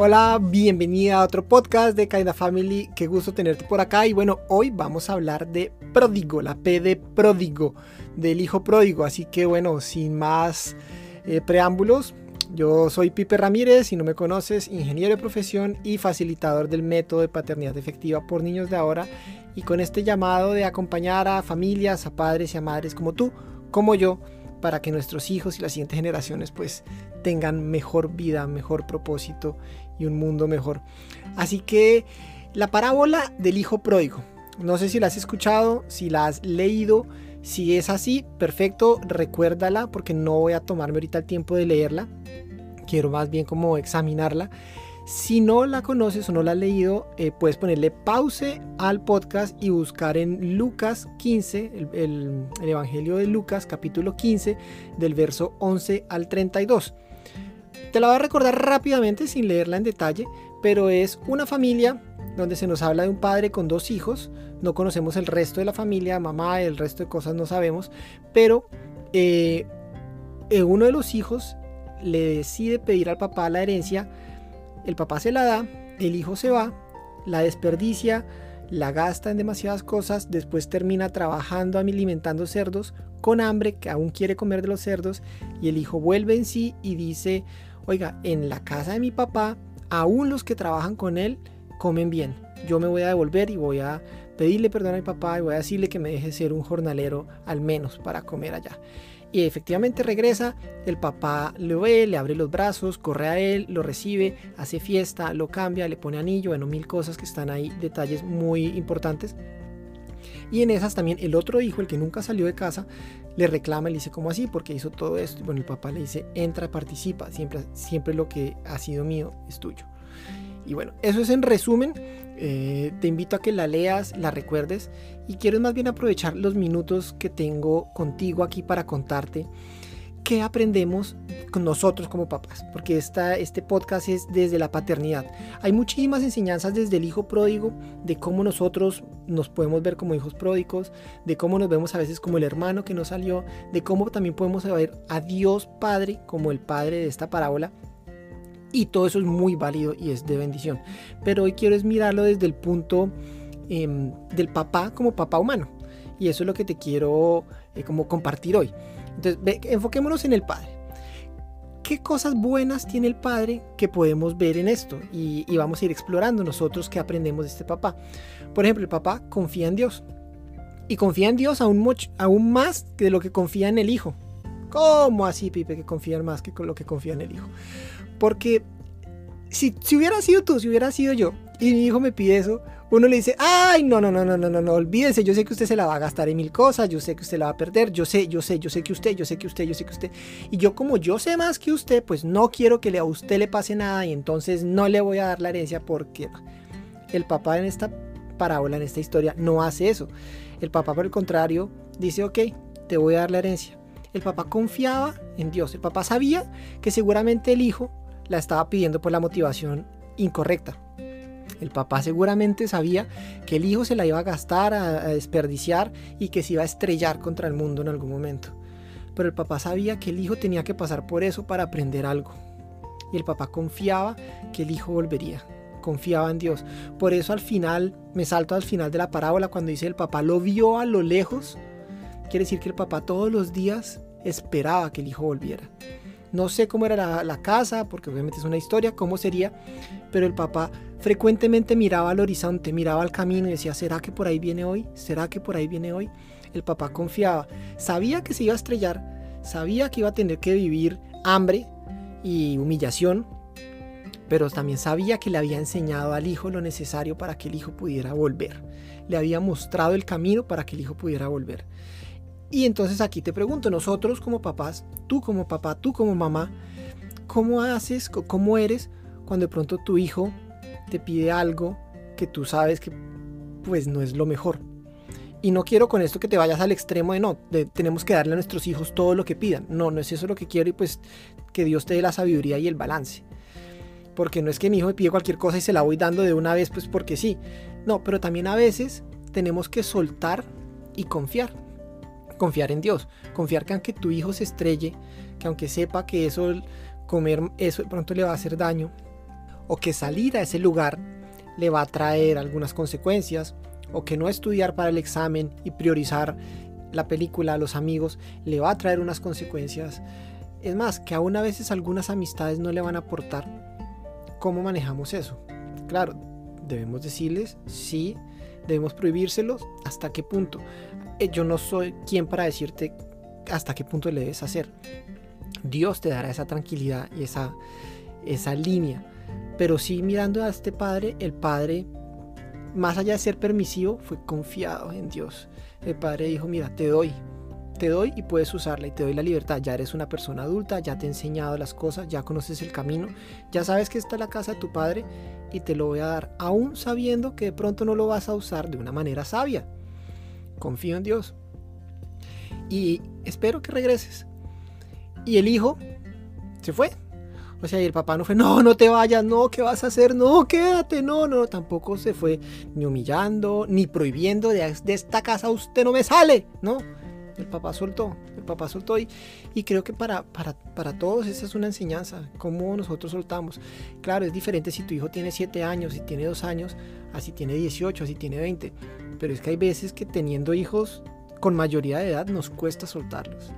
Hola, bienvenida a otro podcast de Kinda Family. Qué gusto tenerte por acá. Y bueno, hoy vamos a hablar de pródigo, la P de pródigo, del hijo pródigo. Así que bueno, sin más eh, preámbulos, yo soy Pipe Ramírez, si no me conoces, ingeniero de profesión y facilitador del método de paternidad efectiva por niños de ahora. Y con este llamado de acompañar a familias, a padres y a madres como tú, como yo, para que nuestros hijos y las siguientes generaciones pues tengan mejor vida, mejor propósito y un mundo mejor. Así que la parábola del hijo pródigo. No sé si la has escuchado, si la has leído. Si es así, perfecto, recuérdala porque no voy a tomarme ahorita el tiempo de leerla. Quiero más bien como examinarla. Si no la conoces o no la has leído, eh, puedes ponerle pause al podcast y buscar en Lucas 15, el, el, Evangelio de Lucas capítulo 15, del verso 11 al 32. Te la voy a recordar rápidamente sin leerla en detalle, pero es una familia donde se nos habla de un padre con dos hijos. No conocemos el resto de la familia, mamá, el resto de cosas no sabemos, pero eh, uno de los hijos le decide pedir al papá la herencia el papá se la da, el hijo se va, la desperdicia, la gasta en demasiadas cosas, después termina trabajando alimentando cerdos con hambre, que aún quiere comer de los cerdos, y el hijo vuelve en sí y dice, oiga, en la casa de mi papá, aún los que trabajan con él comen bien. Yo me voy a devolver y voy a pedirle perdón a mi papá y voy a decirle que me deje ser un jornalero al menos para comer allá. Y efectivamente regresa, el papá lo ve, le abre los brazos, corre a él, lo recibe, hace fiesta, lo cambia, le pone anillo, bueno, mil cosas que están ahí, detalles muy importantes. Y en esas también el otro hijo, el que nunca salió de casa, le reclama y le dice, ¿cómo así? Porque hizo todo esto. Y bueno, el papá le dice, entra, participa, siempre, siempre lo que ha sido mío es tuyo. Y bueno, eso es en resumen. Eh, te invito a que la leas, la recuerdes y quiero más bien aprovechar los minutos que tengo contigo aquí para contarte qué aprendemos con nosotros como papás, porque esta, este podcast es desde la paternidad. Hay muchísimas enseñanzas desde el hijo pródigo, de cómo nosotros nos podemos ver como hijos pródigos, de cómo nos vemos a veces como el hermano que no salió, de cómo también podemos ver a Dios Padre como el Padre de esta parábola y todo eso es muy válido y es de bendición. Pero hoy quiero es mirarlo desde el punto em, del papá como papá humano. Y eso es lo que te quiero eh, como compartir hoy. Entonces, enfoquémonos en el padre. ¿Qué cosas buenas tiene el padre que podemos ver en esto? Y, vamos a ir explorando nosotros qué aprendemos de este papá. Por ejemplo, el papá confía en Dios. Y confía en Dios aún, más que de lo que confía en el hijo. ¿Cómo así, Pipe, que confía más que con lo que confía en el hijo? Porque si, si hubiera sido tú, si hubiera sido yo, y mi hijo me pide eso, uno le dice, ay, no, no, no, no, no, no, no, olvídese, yo sé que usted se la va a gastar en mil cosas, yo sé que usted la va a perder, yo sé, yo sé, yo sé que usted, yo sé que usted, yo sé que usted. Y yo como yo sé más que usted, pues no quiero que a usted le pase nada y entonces no le voy a dar la herencia porque el papá en esta parábola, en esta historia, no hace eso. El papá, por el contrario, dice, ok, te voy a dar la herencia. El papá confiaba en Dios, el papá sabía que seguramente el hijo la estaba pidiendo por la motivación incorrecta. El papá seguramente sabía que el hijo se la iba a gastar, a, desperdiciar y que se iba a estrellar contra el mundo en algún momento. Pero el papá sabía que el hijo tenía que pasar por eso para aprender algo. Y el papá confiaba que el hijo volvería. Confiaba en Dios. Por eso al final, me salto al final de la parábola cuando dice el papá lo vio a lo lejos. Quiere decir que el papá todos los días esperaba que el hijo volviera. No sé cómo era la, casa, porque obviamente es una historia, cómo sería, pero el papá frecuentemente miraba al horizonte, miraba al camino y decía, ¿será que por ahí viene hoy? ¿Será que por ahí viene hoy? El papá confiaba, sabía que se iba a estrellar, sabía que iba a tener que vivir hambre y humillación, pero también sabía que le había enseñado al hijo lo necesario para que el hijo pudiera volver. Le había mostrado el camino para que el hijo pudiera volver. Y entonces aquí te pregunto, nosotros como papás, tú como papá, tú como mamá, ¿cómo haces, cómo eres cuando de pronto tu hijo te pide algo que tú sabes que pues no es lo mejor? Y no quiero con esto que te vayas al extremo de no, tenemos que darle a nuestros hijos todo lo que pidan. No, no es eso lo que quiero y pues que Dios te dé la sabiduría y el balance. Porque no es que mi hijo me pide cualquier cosa y se la voy dando de una vez pues porque sí. No, pero también a veces tenemos que soltar y confiar confiar en Dios, confiar que aunque tu hijo se estrelle, que aunque sepa que eso, comer eso de pronto le va a hacer daño, o que salir a ese lugar le va a traer algunas consecuencias, o que no estudiar para el examen y priorizar la película los amigos le va a traer unas consecuencias. Es más, que aún a veces algunas amistades no le van a aportar. ¿Cómo manejamos eso? Claro, debemos decirles sí, debemos prohibírselos, hasta qué punto. Eh, yo no soy quien para decirte hasta qué punto le debes hacer. Dios te dará esa tranquilidad y esa, esa línea. Pero sí mirando a este padre, el padre, más allá de ser permisivo, fue confiado en Dios. El padre dijo, mira, te doy, te doy y puedes usarla y te doy la libertad. Ya eres una persona adulta, ya te he enseñado las cosas, ya conoces el camino, ya sabes que está la casa de tu padre y te lo voy a dar, aún sabiendo que de pronto no lo vas a usar de una manera sabia. Confío en Dios. Y espero que regreses. Y el hijo se fue. O sea, y el papá no fue, no, no te vayas, no, ¿qué vas a hacer? No, quédate, no, no, tampoco se fue ni humillando, ni prohibiendo de, esta casa usted no me sale, no. El papá soltó, el papá soltó y, y creo que para, para, para, todos esa es una enseñanza, cómo nosotros soltamos. Claro, es diferente si tu hijo tiene 7 años, si tiene 2 años, así tiene 18, así tiene 20. Pero es que hay veces que teniendo hijos con mayoría de edad nos cuesta soltarlos.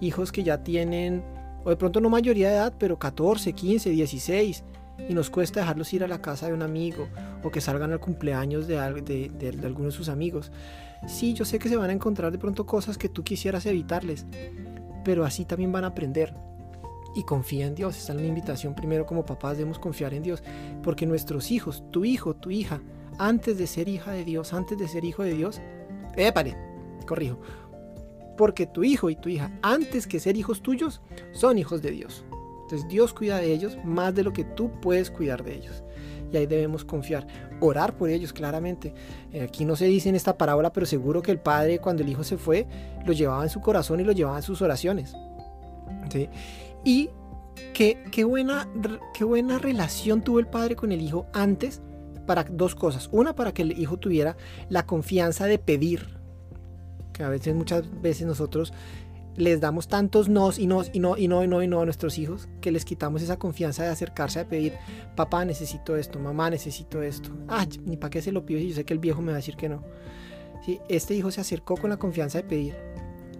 Hijos que ya tienen, o de pronto no mayoría de edad, pero 14, 15, 16, y nos cuesta dejarlos ir a la casa de un amigo o que salgan al cumpleaños de, de, alguno de sus amigos. Sí, yo sé que se van a encontrar de pronto cosas que tú quisieras evitarles, pero así también van a aprender. Y confía en Dios. Esta es una invitación. Primero, como papás, debemos confiar en Dios. Porque nuestros hijos, tu hijo, tu hija, antes de ser hija de Dios, antes de ser hijo de Dios, épale, corrijo. Porque tu hijo y tu hija, antes que ser hijos tuyos, son hijos de Dios. Entonces Dios cuida de ellos más de lo que tú puedes cuidar de ellos y ahí debemos confiar. Orar por ellos, claramente. Eh, aquí no se dice en esta parábola, pero seguro que el padre, cuando el hijo se fue, lo llevaba en su corazón y lo llevaba en sus oraciones. Y qué, qué, buena, qué buena relación tuvo el padre con el hijo antes para dos cosas. Una, para que el hijo tuviera la confianza de pedir. Que a veces, muchas veces nosotros les damos tantos nos y nos y no y no y no y no a nuestros hijos que les quitamos esa confianza de acercarse a pedir, papá necesito esto, mamá necesito esto. Ah, ni para qué se lo pido si yo sé que el viejo me va a decir que no. ¿Sí? Este hijo se acercó con la confianza de pedir.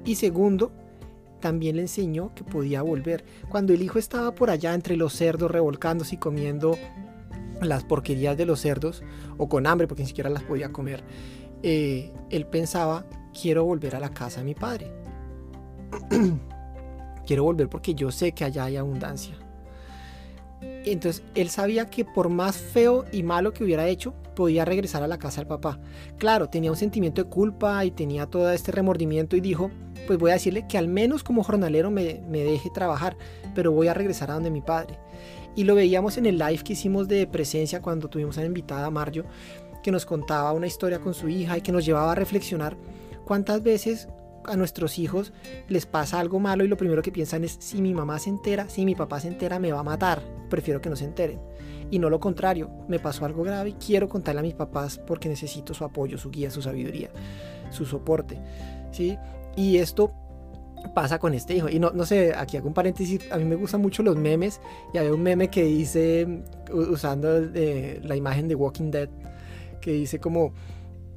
Y segundo, también le enseñó que podía volver. Cuando el hijo estaba por allá entre los cerdos revolcándose y comiendo las porquerías de los cerdos, o con hambre porque ni siquiera las podía comer, eh, él pensaba, quiero volver a la casa de mi padre quiero volver porque yo sé que allá hay abundancia. Entonces él sabía que por más feo y malo que hubiera hecho, podía regresar a la casa del papá. Claro, tenía un sentimiento de culpa y tenía todo este remordimiento y dijo, pues voy a decirle que al menos como jornalero me, deje trabajar, pero voy a regresar a donde mi padre. Y lo veíamos en el live que hicimos de presencia cuando tuvimos a la invitada Mario, que nos contaba una historia con su hija y que nos llevaba a reflexionar cuántas veces a nuestros hijos les pasa algo malo y lo primero que piensan es si mi mamá se entera, si mi papá se entera me va a matar, prefiero que no se enteren. Y no lo contrario, me pasó algo grave y quiero contarle a mis papás porque necesito su apoyo, su guía, su sabiduría, su soporte. ¿sí? Y esto pasa con este hijo. Y no, no sé, aquí hago un paréntesis, a mí me gustan mucho los memes y había un meme que dice, usando eh, la imagen de Walking Dead, que dice como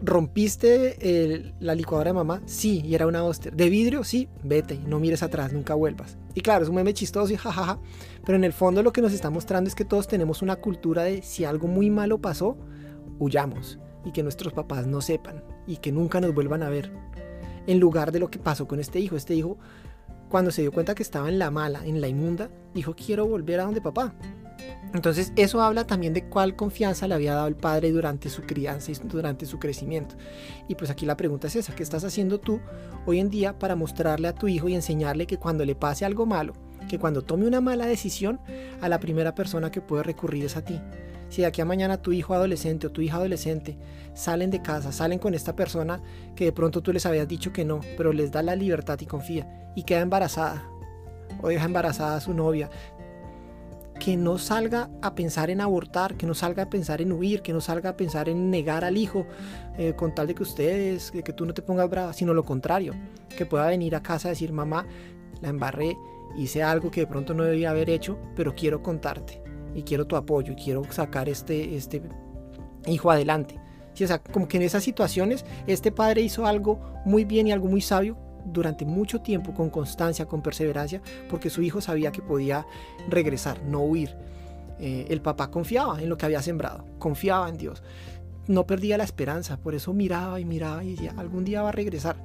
¿Rompiste la licuadora de mamá? Sí, y era una Oster. ¿De vidrio? Sí, vete, no mires atrás, nunca vuelvas. Y claro, es un meme chistoso y jajaja, pero en el fondo lo que nos está mostrando es que todos tenemos una cultura de si algo muy malo pasó, huyamos y que nuestros papás no sepan y que nunca nos vuelvan a ver. En lugar de lo que pasó con este hijo, este hijo cuando se dio cuenta que estaba en la mala, en la inmunda, dijo quiero volver a donde papá. Entonces eso habla también de cuál confianza le había dado el padre durante su crianza y durante su crecimiento. Y pues aquí la pregunta es esa, ¿qué estás haciendo tú hoy en día para mostrarle a tu hijo y enseñarle que cuando le pase algo malo, que cuando tome una mala decisión, a la primera persona que puede recurrir es a ti? Si de aquí a mañana tu hijo adolescente o tu hija adolescente salen de casa, salen con esta persona que de pronto tú les habías dicho que no, pero les da la libertad y confía y queda embarazada o deja embarazada a su novia, que no salga a pensar en abortar, que no salga a pensar en huir, que no salga a pensar en negar al hijo eh, con tal de que ustedes, de que tú no te pongas brava, sino lo contrario, que pueda venir a casa a decir, mamá, la embarré, hice algo que de pronto no debía haber hecho, pero quiero contarte. y quiero tu apoyo y quiero sacar este, este hijo adelante. O sea, como que en esas situaciones este padre hizo algo muy bien y algo muy sabio durante mucho tiempo con constancia, con perseverancia, porque su hijo sabía que podía regresar, no huir. Eh, el papá confiaba en lo que había sembrado, confiaba en Dios, no perdía la esperanza, por eso miraba y miraba y decía, algún día va a regresar.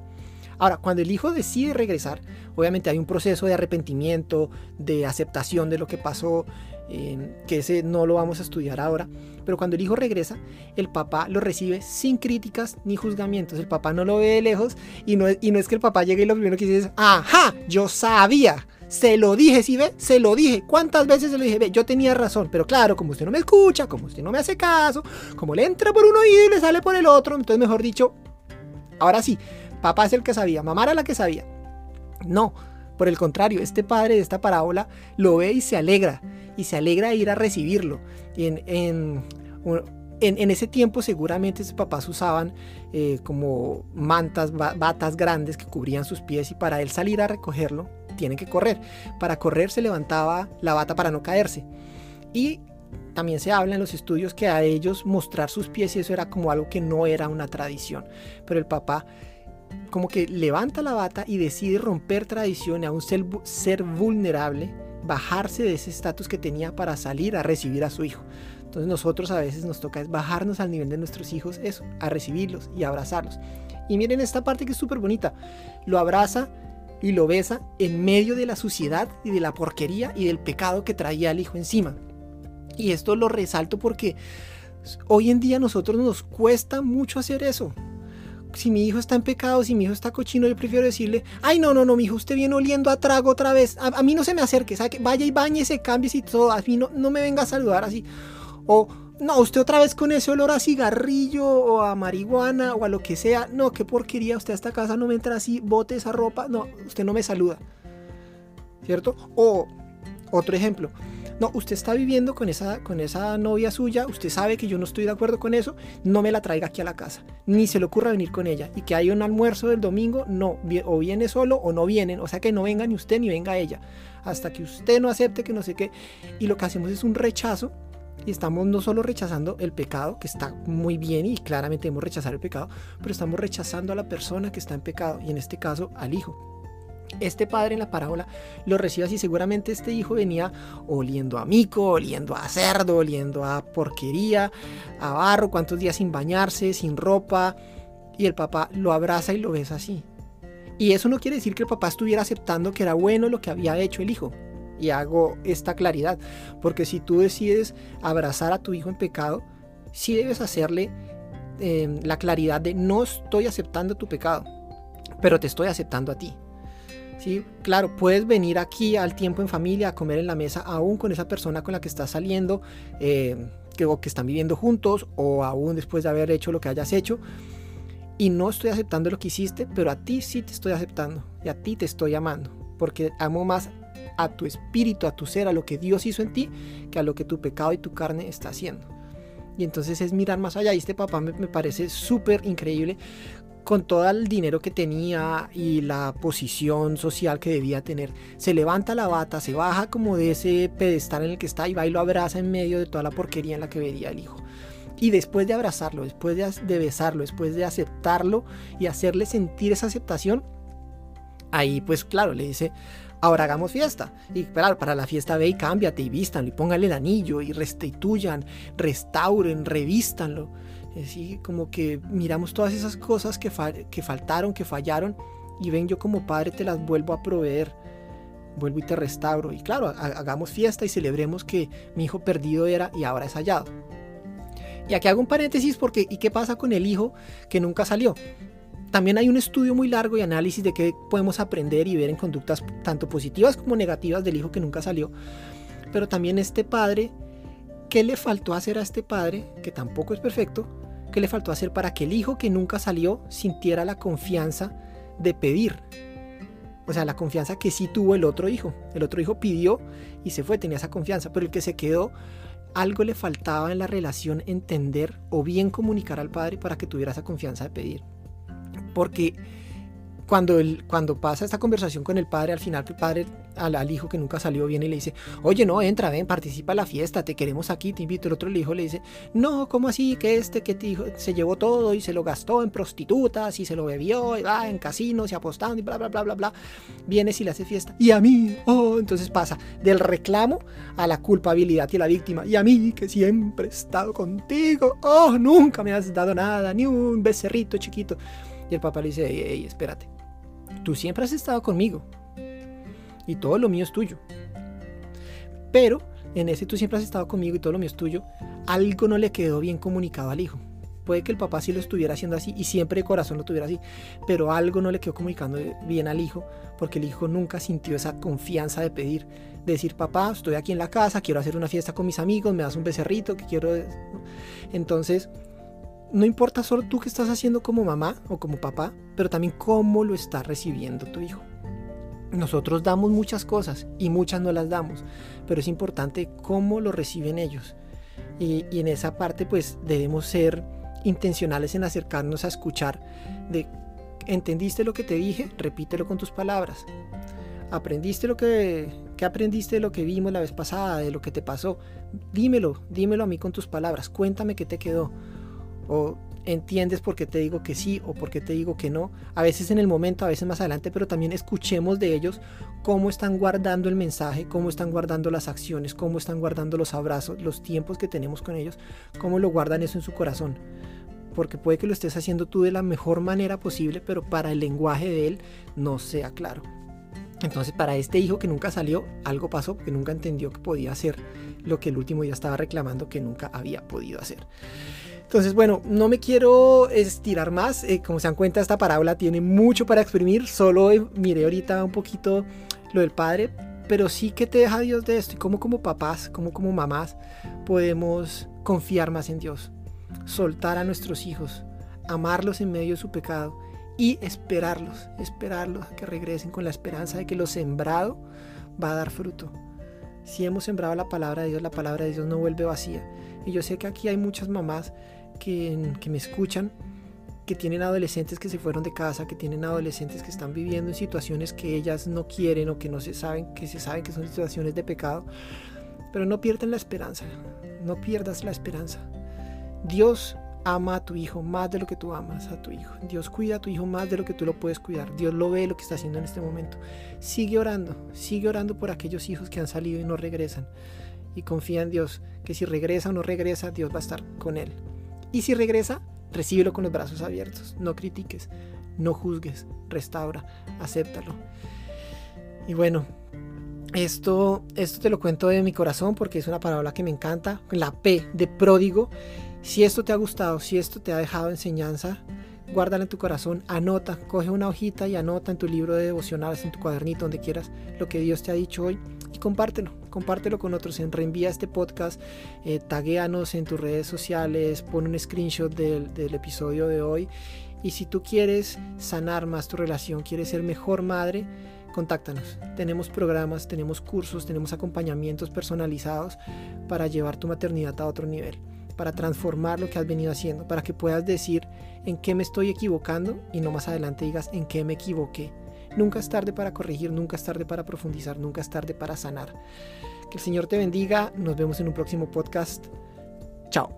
Ahora, cuando el hijo decide regresar, obviamente hay un proceso de arrepentimiento, de aceptación de lo que pasó, eh, que ese no lo vamos a estudiar ahora, pero cuando el hijo regresa, el papá lo recibe sin críticas ni juzgamientos. El papá no lo ve de lejos y no, y no es que el papá llegue y lo primero que dice es, ajá, yo sabía. Se lo dije, si ve, se lo dije. ¿Cuántas veces se lo dije? Ve, yo tenía razón, pero claro, como usted no me escucha, como usted no me hace caso, como le entra por un oído y le sale por el otro, entonces mejor dicho, ahora sí, papá es el que sabía, mamá era la que sabía. No, por el contrario, este padre de esta parábola lo ve y se alegra, y se alegra de ir a recibirlo. en, en, en, ese tiempo seguramente sus papás usaban eh, como mantas, batas grandes que cubrían sus pies y para él salir a recogerlo tienen que correr. Para correr se levantaba la bata para no caerse. Y también se habla en los estudios que a ellos mostrar sus pies y eso era como algo que no era una tradición. Pero el papá como que levanta la bata y decide romper tradición a un ser, vulnerable, bajarse de ese estatus que tenía para salir a recibir a su hijo. Entonces nosotros a veces nos toca bajarnos al nivel de nuestros hijos, eso, a recibirlos y abrazarlos. Y miren esta parte que es súper bonita. Lo abraza y lo besa en medio de la suciedad y de la porquería y del pecado que traía el hijo encima. Y esto lo resalto porque hoy en día a nosotros nos cuesta mucho hacer eso. Si mi hijo está en pecado, si mi hijo está cochino, yo prefiero decirle, ay no, no, no, mi hijo, usted viene oliendo a trago otra vez. A, mí no se me acerque, ¿sabe? Vaya y bañese, cambie y todo. A mí no, no me venga a saludar así. O, no, usted otra vez con ese olor a cigarrillo o a marihuana o a lo que sea. No, qué porquería, usted a esta casa no me entra así, bote esa ropa. No, usted no me saluda. ¿Cierto? O, otro ejemplo. No, usted está viviendo con esa, con esa novia suya, usted sabe que yo no estoy de acuerdo con eso, no me la traiga aquí a la casa, ni se le ocurra venir con ella. Y que hay un almuerzo del domingo, no, o viene solo o no vienen, o sea que no venga ni usted ni venga ella, hasta que usted no acepte que no sé qué. Y lo que hacemos es un rechazo y estamos no solo rechazando el pecado, que está muy bien y claramente debemos rechazar el pecado, pero estamos rechazando a la persona que está en pecado, y en este caso al hijo. Este padre en la parábola lo recibe así, seguramente este hijo venía oliendo a mico, oliendo a cerdo, oliendo a porquería, a barro, cuántos días sin bañarse, sin ropa, y el papá lo abraza y lo besa así. Y eso no quiere decir que el papá estuviera aceptando que era bueno lo que había hecho el hijo y hago esta claridad. Porque si tú decides abrazar a tu hijo en pecado, sí debes hacerle em, la claridad de no estoy aceptando tu pecado, pero te estoy aceptando a ti. ¿Sí? Claro, puedes venir aquí al tiempo en familia a comer en la mesa aún con esa persona con la que estás saliendo, em, que, que están viviendo juntos o aún después de haber hecho lo que hayas hecho. Y no estoy aceptando lo que hiciste, pero a ti sí te estoy aceptando y a ti te estoy amando, porque amo más a tu espíritu, a tu ser, a lo que Dios hizo en ti, que a lo que tu pecado y tu carne está haciendo. Y entonces es mirar más allá. Y este papá me, parece súper increíble con todo el dinero que tenía y la posición social que debía tener. Se levanta la bata, se baja como de ese pedestal en el que está y va y lo abraza en medio de toda la porquería en la que veía el hijo. Y después de abrazarlo, después de, besarlo, después de aceptarlo y hacerle sentir esa aceptación, ahí pues claro, le dice, ahora hagamos fiesta. Y para, para la fiesta ve y cámbiate y vístanlo y póngale el anillo y restituyan, restauren, revístanlo. Así como que miramos todas esas cosas que, que faltaron, que fallaron y ven yo como padre te las vuelvo a proveer. Vuelvo y te restauro. Y claro, hagamos fiesta y celebremos que mi hijo perdido era y ahora es hallado. Y aquí hago un paréntesis porque ¿y qué pasa con el hijo que nunca salió? También hay un estudio muy largo y análisis de qué podemos aprender y ver en conductas tanto positivas como negativas del hijo que nunca salió. Pero también este padre, ¿qué le faltó hacer a este padre, que tampoco es perfecto? ¿Qué le faltó hacer para que el hijo que nunca salió sintiera la confianza de pedir? O sea, la confianza que sí tuvo el otro hijo. El otro hijo pidió y se fue, tenía esa confianza, pero el que se quedó, algo le faltaba en la relación entender o bien comunicar al padre para que tuviera esa confianza de pedir. Porque cuando, cuando pasa esta conversación con el padre, al final el padre al, hijo que nunca salió viene y le dice, oye, no, entra, ven, participa en la fiesta, te queremos aquí, te invito. El otro hijo le dice, no, ¿cómo así? Que este que te se llevó todo y se lo gastó en prostitutas y se lo bebió y va en casinos y apostando y bla, bla, bla, bla, bla. Vienes y le hace fiesta. Y a mí, oh, entonces pasa del reclamo a la culpabilidad y a la víctima. Y a mí, que siempre he estado contigo, oh, nunca me has dado nada, ni un becerrito chiquito. Y el papá le dice, ey, espérate Tú siempre has estado conmigo. Y todo lo mío es tuyo. Pero en ese tú siempre has estado conmigo y todo lo mío es tuyo, algo no le quedó bien comunicado al hijo. Puede que el papá sí lo estuviera haciendo así y siempre de corazón lo tuviera así, pero algo no le quedó comunicando bien al hijo porque el hijo nunca sintió esa confianza de pedir, de decir, papá, estoy aquí en la casa, quiero hacer una fiesta con mis amigos, me das un becerrito, que quiero... Entonces, no importa solo tú qué estás haciendo como mamá o como papá, pero también cómo lo está recibiendo tu hijo. Nosotros damos muchas cosas y muchas no las damos, pero es importante cómo lo reciben ellos. Y, en esa parte pues debemos ser intencionales en acercarnos a escuchar de, ¿entendiste lo que te dije? Repítelo con tus palabras. ¿Aprendiste lo que, que aprendiste de lo que vimos la vez pasada, de lo que te pasó? Dímelo, dímelo a mí con tus palabras, cuéntame qué te quedó o entiendes por qué te digo que sí o por qué te digo que no, a veces en el momento, a veces más adelante, pero también escuchemos de ellos cómo están guardando el mensaje, cómo están guardando las acciones, cómo están guardando los abrazos, los tiempos que tenemos con ellos, cómo lo guardan eso en su corazón. Porque puede que lo estés haciendo tú de la mejor manera posible, pero para el lenguaje de él no sea claro. Entonces para este hijo que nunca salió, algo pasó que nunca entendió que podía hacer lo que el último día estaba reclamando que nunca había podido hacer. Entonces, bueno, no me quiero estirar más. Eh, como se dan cuenta, esta parábola tiene mucho para exprimir. Solo eh, miré ahorita un poquito lo del padre, pero sí que te deja Dios de esto. Y cómo como papás, como como mamás, podemos confiar más en Dios. Soltar a nuestros hijos, amarlos en medio de su pecado y esperarlos, esperarlos a que regresen con la esperanza de que lo sembrado va a dar fruto. Si hemos sembrado la palabra de Dios, la palabra de Dios no vuelve vacía. Y yo sé que aquí hay muchas mamás que, me escuchan, que tienen adolescentes que se fueron de casa, que tienen adolescentes que están viviendo en situaciones que ellas no quieren o que no se saben, que se saben que son situaciones de pecado. Pero no pierdan la esperanza, no pierdas la esperanza. Dios ama a tu hijo más de lo que tú amas a tu hijo. Dios cuida a tu hijo más de lo que tú lo puedes cuidar. Dios lo ve lo que está haciendo en este momento. Sigue orando, sigue orando por aquellos hijos que han salido y no regresan. Y confía en Dios, que si regresa o no regresa, Dios va a estar con él. Y si regresa, recíbelo con los brazos abiertos. No critiques, no juzgues, restaura, acéptalo. Y bueno, esto, esto te lo cuento de mi corazón porque es una palabra que me encanta. La P de pródigo. Si esto te ha gustado, si esto te ha dejado enseñanza, guárdala en tu corazón, anota, coge una hojita y anota en tu libro de devocionales, en tu cuadernito, donde quieras, lo que Dios te ha dicho hoy y compártelo, compártelo con otros, en reenvía este podcast, eh, taguéanos en tus redes sociales, pon un screenshot del, del episodio de hoy y si tú quieres sanar más tu relación, quieres ser mejor madre, contáctanos. Tenemos programas, tenemos cursos, tenemos acompañamientos personalizados para llevar tu maternidad a otro nivel para transformar lo que has venido haciendo, para que puedas decir en qué me estoy equivocando y no más adelante digas en qué me equivoqué. Nunca es tarde para corregir, nunca es tarde para profundizar, nunca es tarde para sanar. Que el Señor te bendiga, nos vemos en un próximo podcast. Chao.